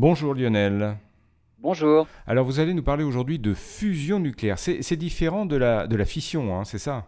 Bonjour Lionel. Bonjour. Alors vous allez nous parler aujourd'hui de fusion nucléaire. C'est différent de la, de la fission, hein, c'est ça?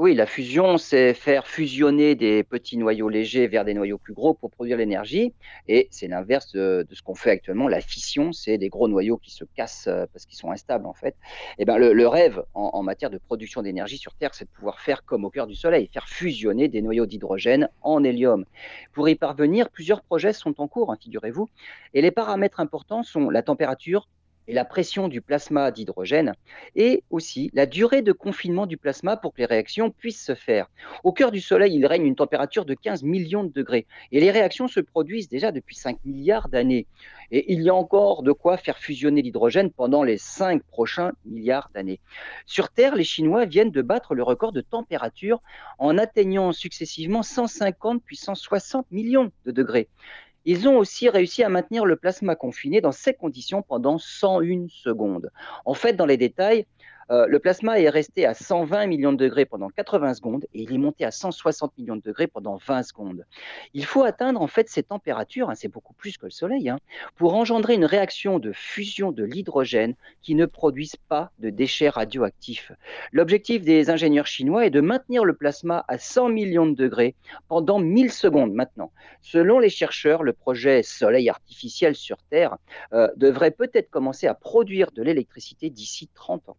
Oui, la fusion, c'est faire fusionner des petits noyaux légers vers des noyaux plus gros pour produire l'énergie. Et c'est l'inverse de, ce qu'on fait actuellement. La fission, c'est des gros noyaux qui se cassent euh, parce qu'ils sont instables, en fait. Et eh ben, le, rêve en, matière de production d'énergie sur Terre, c'est de pouvoir faire comme au cœur du Soleil, faire fusionner des noyaux d'hydrogène en hélium. Pour y parvenir, plusieurs projets sont en cours, hein, figurez-vous. Et les paramètres importants sont la température, et la pression du plasma d'hydrogène, et aussi la durée de confinement du plasma pour que les réactions puissent se faire. Au cœur du Soleil, il règne une température de 15 millions de degrés, et les réactions se produisent déjà depuis 5 milliards d'années. Et il y a encore de quoi faire fusionner l'hydrogène pendant les 5 prochains milliards d'années. Sur Terre, les Chinois viennent de battre le record de température en atteignant successivement 150 puis 160 millions de degrés. Ils ont aussi réussi à maintenir le plasma confiné dans ces conditions pendant 101 secondes. En fait, dans les détails, euh, le plasma est resté à 120 millions de degrés pendant 80 secondes et il est monté à 160 millions de degrés pendant 20 secondes. Il faut atteindre en fait ces températures, hein, c'est beaucoup plus que le Soleil, hein, pour engendrer une réaction de fusion de l'hydrogène qui ne produise pas de déchets radioactifs. L'objectif des ingénieurs chinois est de maintenir le plasma à 100 millions de degrés pendant 1000 secondes maintenant. Selon les chercheurs, le projet Soleil artificiel sur Terre euh, devrait peut-être commencer à produire de l'électricité d'ici 30 ans.